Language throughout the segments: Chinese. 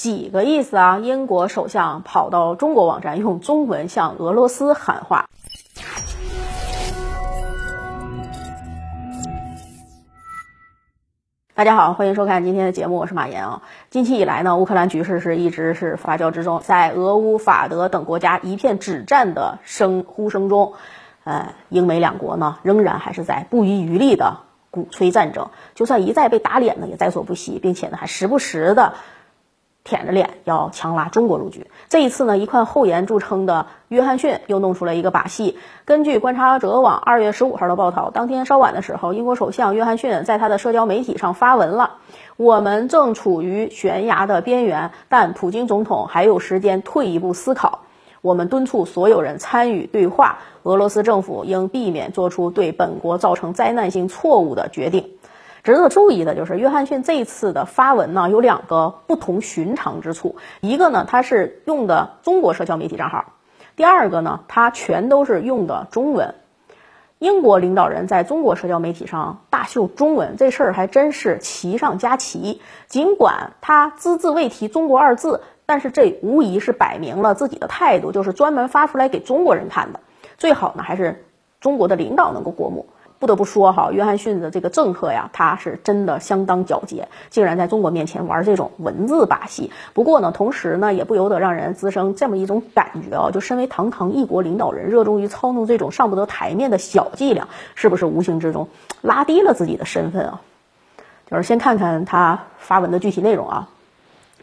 几个意思啊？英国首相跑到中国网站用中文向俄罗斯喊话。大家好，欢迎收看今天的节目，我是马岩啊。近期以来呢，乌克兰局势是一直是发酵之中，在俄乌法德等国家一片止战的声呼声中，呃，英美两国呢仍然还是在不遗余力的鼓吹战争，就算一再被打脸呢，也在所不惜，并且呢还时不时的。舔着脸要强拉中国入局。这一次呢，一贯厚颜著称的约翰逊又弄出了一个把戏。根据观察者网二月十五号的报道，当天稍晚的时候，英国首相约翰逊在他的社交媒体上发文了：“我们正处于悬崖的边缘，但普京总统还有时间退一步思考。我们敦促所有人参与对话，俄罗斯政府应避免做出对本国造成灾难性错误的决定。”值得注意的就是，约翰逊这次的发文呢有两个不同寻常之处。一个呢，他是用的中国社交媒体账号；第二个呢，他全都是用的中文。英国领导人在中国社交媒体上大秀中文，这事儿还真是奇上加奇。尽管他只字未提“中国”二字，但是这无疑是摆明了自己的态度，就是专门发出来给中国人看的。最好呢，还是中国的领导能够过目。不得不说哈，约翰逊的这个政客呀，他是真的相当狡黠，竟然在中国面前玩这种文字把戏。不过呢，同时呢，也不由得让人滋生这么一种感觉啊，就身为堂堂一国领导人，热衷于操弄这种上不得台面的小伎俩，是不是无形之中拉低了自己的身份啊？就是先看看他发文的具体内容啊，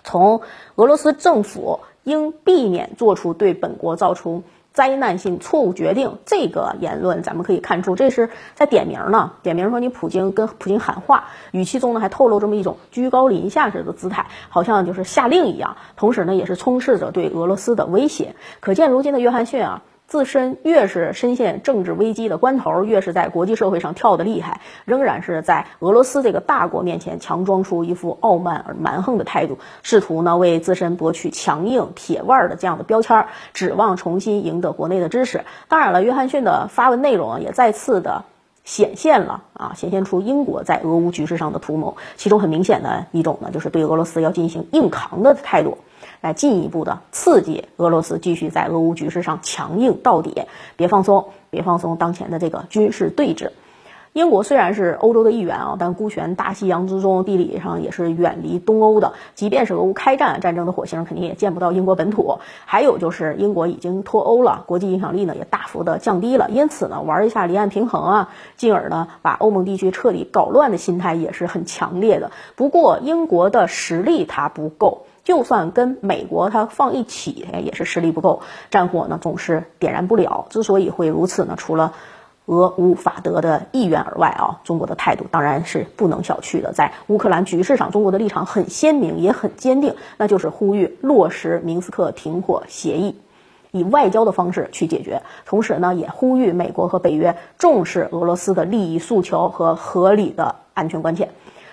从俄罗斯政府应避免做出对本国造成。灾难性错误决定这个言论，咱们可以看出，这是在点名呢。点名说你普京跟普京喊话，语气中呢还透露这么一种居高临下式的姿态，好像就是下令一样。同时呢，也是充斥着对俄罗斯的威胁。可见如今的约翰逊啊。自身越是深陷政治危机的关头，越是在国际社会上跳得厉害，仍然是在俄罗斯这个大国面前强装出一副傲慢而蛮横的态度，试图呢为自身博取强硬铁腕的这样的标签，指望重新赢得国内的支持。当然了，约翰逊的发文内容也再次的显现了啊，显现出英国在俄乌局势上的图谋，其中很明显的一种呢，就是对俄罗斯要进行硬扛的态度。来进一步的刺激俄罗斯继续在俄乌局势上强硬到底，别放松，别放松当前的这个军事对峙。英国虽然是欧洲的一员啊，但孤悬大西洋之中，地理上也是远离东欧的。即便是俄乌开战，战争的火星肯定也见不到英国本土。还有就是英国已经脱欧了，国际影响力呢也大幅的降低了。因此呢，玩一下离岸平衡啊，进而呢把欧盟地区彻底搞乱的心态也是很强烈的。不过英国的实力它不够。就算跟美国它放一起，也是实力不够，战火呢总是点燃不了。之所以会如此呢，除了俄乌法德的意愿而外啊，中国的态度当然是不能小觑的。在乌克兰局势上，中国的立场很鲜明，也很坚定，那就是呼吁落实明斯克停火协议，以外交的方式去解决。同时呢，也呼吁美国和北约重视俄罗斯的利益诉求和合理的安全关切，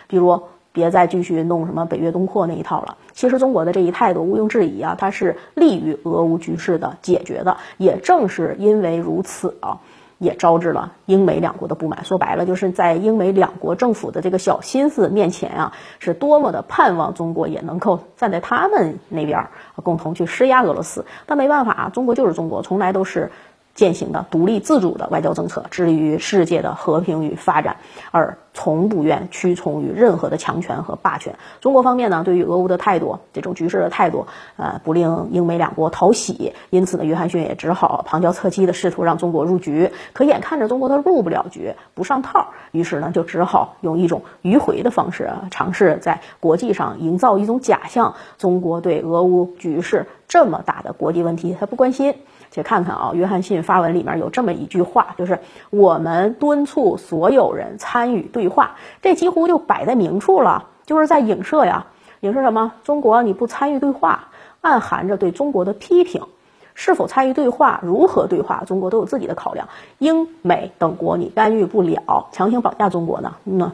比如。别再继续弄什么北约东扩那一套了。其实中国的这一态度毋庸置疑啊，它是利于俄乌局势的解决的。也正是因为如此啊，也招致了英美两国的不满。说白了，就是在英美两国政府的这个小心思面前啊，是多么的盼望中国也能够站在他们那边，共同去施压俄罗斯。但没办法，中国就是中国，从来都是。践行的独立自主的外交政策，致力于世界的和平与发展，而从不愿屈从于任何的强权和霸权。中国方面呢，对于俄乌的态度，这种局势的态度，呃，不令英美两国讨喜。因此呢，约翰逊也只好旁敲侧击的试图让中国入局。可眼看着中国他入不了局，不上套，于是呢，就只好用一种迂回的方式，尝试在国际上营造一种假象：中国对俄乌局势这么大的国际问题，他不关心。且看看啊，约翰逊发文里面有这么一句话，就是我们敦促所有人参与对话，这几乎就摆在明处了，就是在影射呀，影射什么？中国你不参与对话，暗含着对中国的批评。是否参与对话，如何对话，中国都有自己的考量。英美等国你干预不了，强行绑架中国呢？那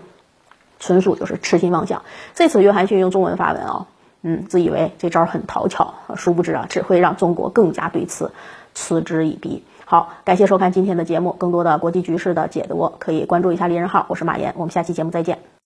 纯属就是痴心妄想。这次约翰逊用中文发文啊，嗯，自以为这招很讨巧，殊不知啊，只会让中国更加对此。嗤之以鼻。好，感谢收看今天的节目。更多的国际局势的解读，可以关注一下利人号。我是马岩，我们下期节目再见。